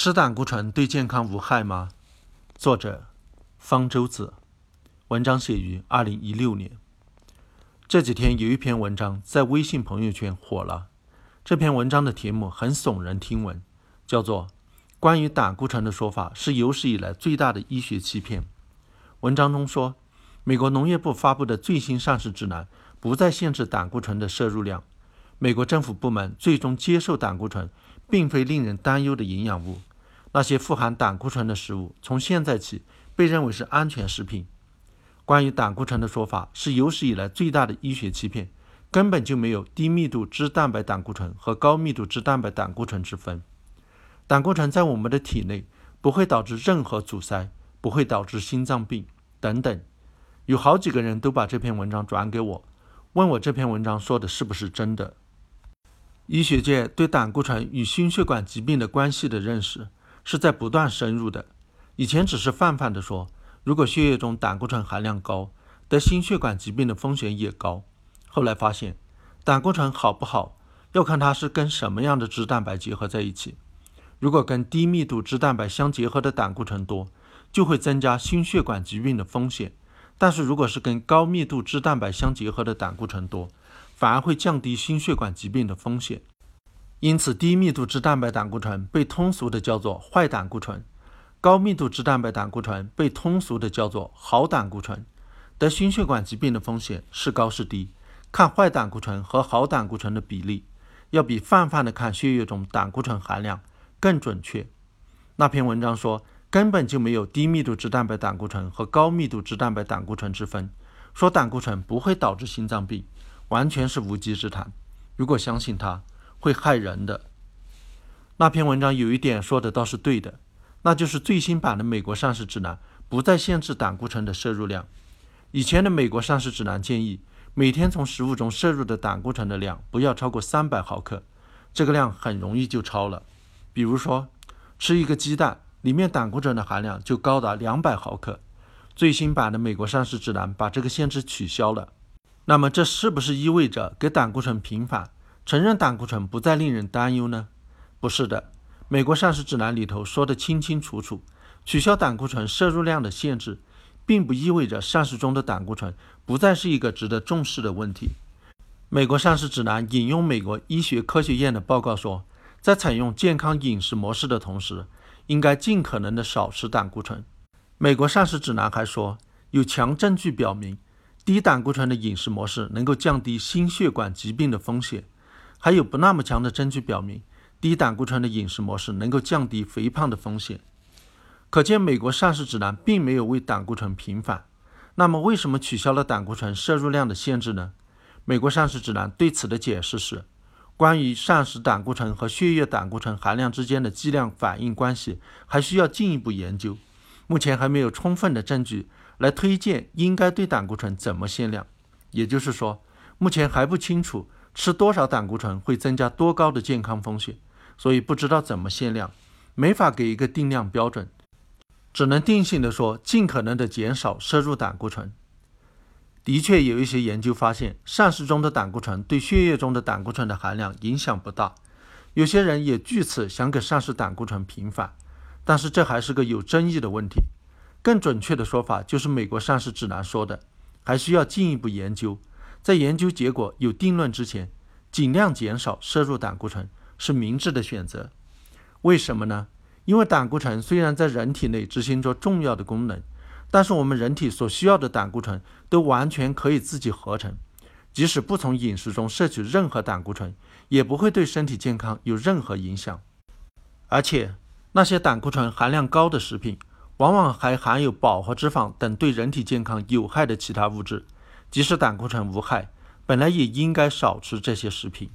吃胆固醇对健康无害吗？作者方舟子，文章写于二零一六年。这几天有一篇文章在微信朋友圈火了。这篇文章的题目很耸人听闻，叫做《关于胆固醇的说法是有史以来最大的医学欺骗》。文章中说，美国农业部发布的最新膳食指南不再限制胆固醇的摄入量。美国政府部门最终接受胆固醇并非令人担忧的营养物。那些富含胆固醇的食物，从现在起被认为是安全食品。关于胆固醇的说法是有史以来最大的医学欺骗，根本就没有低密度脂蛋白胆固醇和高密度脂蛋白胆固醇之分。胆固醇在我们的体内不会导致任何阻塞，不会导致心脏病等等。有好几个人都把这篇文章转给我，问我这篇文章说的是不是真的。医学界对胆固醇与心血管疾病的关系的认识。是在不断深入的。以前只是泛泛的说，如果血液中胆固醇含量高，得心血管疾病的风险也高。后来发现，胆固醇好不好，要看它是跟什么样的脂蛋白结合在一起。如果跟低密度脂蛋白相结合的胆固醇多，就会增加心血管疾病的风险；但是如果是跟高密度脂蛋白相结合的胆固醇多，反而会降低心血管疾病的风险。因此，低密度脂蛋白胆固醇被通俗的叫做坏胆固醇，高密度脂蛋白胆固醇被通俗的叫做好胆固醇。得心血管疾病的风险是高是低，看坏胆固醇和好胆固醇的比例，要比泛泛的看血液中胆固醇含量更准确。那篇文章说根本就没有低密度脂蛋白胆固醇和高密度脂蛋白胆固醇之分，说胆固醇不会导致心脏病，完全是无稽之谈。如果相信他，会害人的。那篇文章有一点说的倒是对的，那就是最新版的美国膳食指南不再限制胆固醇的摄入量。以前的美国膳食指南建议每天从食物中摄入的胆固醇的量不要超过三百毫克，这个量很容易就超了。比如说吃一个鸡蛋，里面胆固醇的含量就高达两百毫克。最新版的美国膳食指南把这个限制取消了。那么这是不是意味着给胆固醇平反？承认胆固醇不再令人担忧呢？不是的，美国膳食指南里头说的清清楚楚，取消胆固醇摄入量的限制，并不意味着膳食中的胆固醇不再是一个值得重视的问题。美国膳食指南引用美国医学科学院的报告说，在采用健康饮食模式的同时，应该尽可能的少吃胆固醇。美国膳食指南还说，有强证据表明，低胆固醇的饮食模式能够降低心血管疾病的风险。还有不那么强的证据表明，低胆固醇的饮食模式能够降低肥胖的风险。可见，美国膳食指南并没有为胆固醇平反。那么，为什么取消了胆固醇摄入量的限制呢？美国膳食指南对此的解释是：关于膳食胆固醇和血液胆固醇含量之间的剂量反应关系，还需要进一步研究。目前还没有充分的证据来推荐应该对胆固醇怎么限量。也就是说，目前还不清楚。吃多少胆固醇会增加多高的健康风险？所以不知道怎么限量，没法给一个定量标准，只能定性的说，尽可能的减少摄入胆固醇。的确有一些研究发现，膳食中的胆固醇对血液中的胆固醇的含量影响不大。有些人也据此想给膳食胆固醇平反，但是这还是个有争议的问题。更准确的说法就是美国膳食指南说的，还需要进一步研究。在研究结果有定论之前，尽量减少摄入胆固醇是明智的选择。为什么呢？因为胆固醇虽然在人体内执行着重要的功能，但是我们人体所需要的胆固醇都完全可以自己合成，即使不从饮食中摄取任何胆固醇，也不会对身体健康有任何影响。而且那些胆固醇含量高的食品，往往还含有饱和脂肪等对人体健康有害的其他物质。即使胆固醇无害，本来也应该少吃这些食品。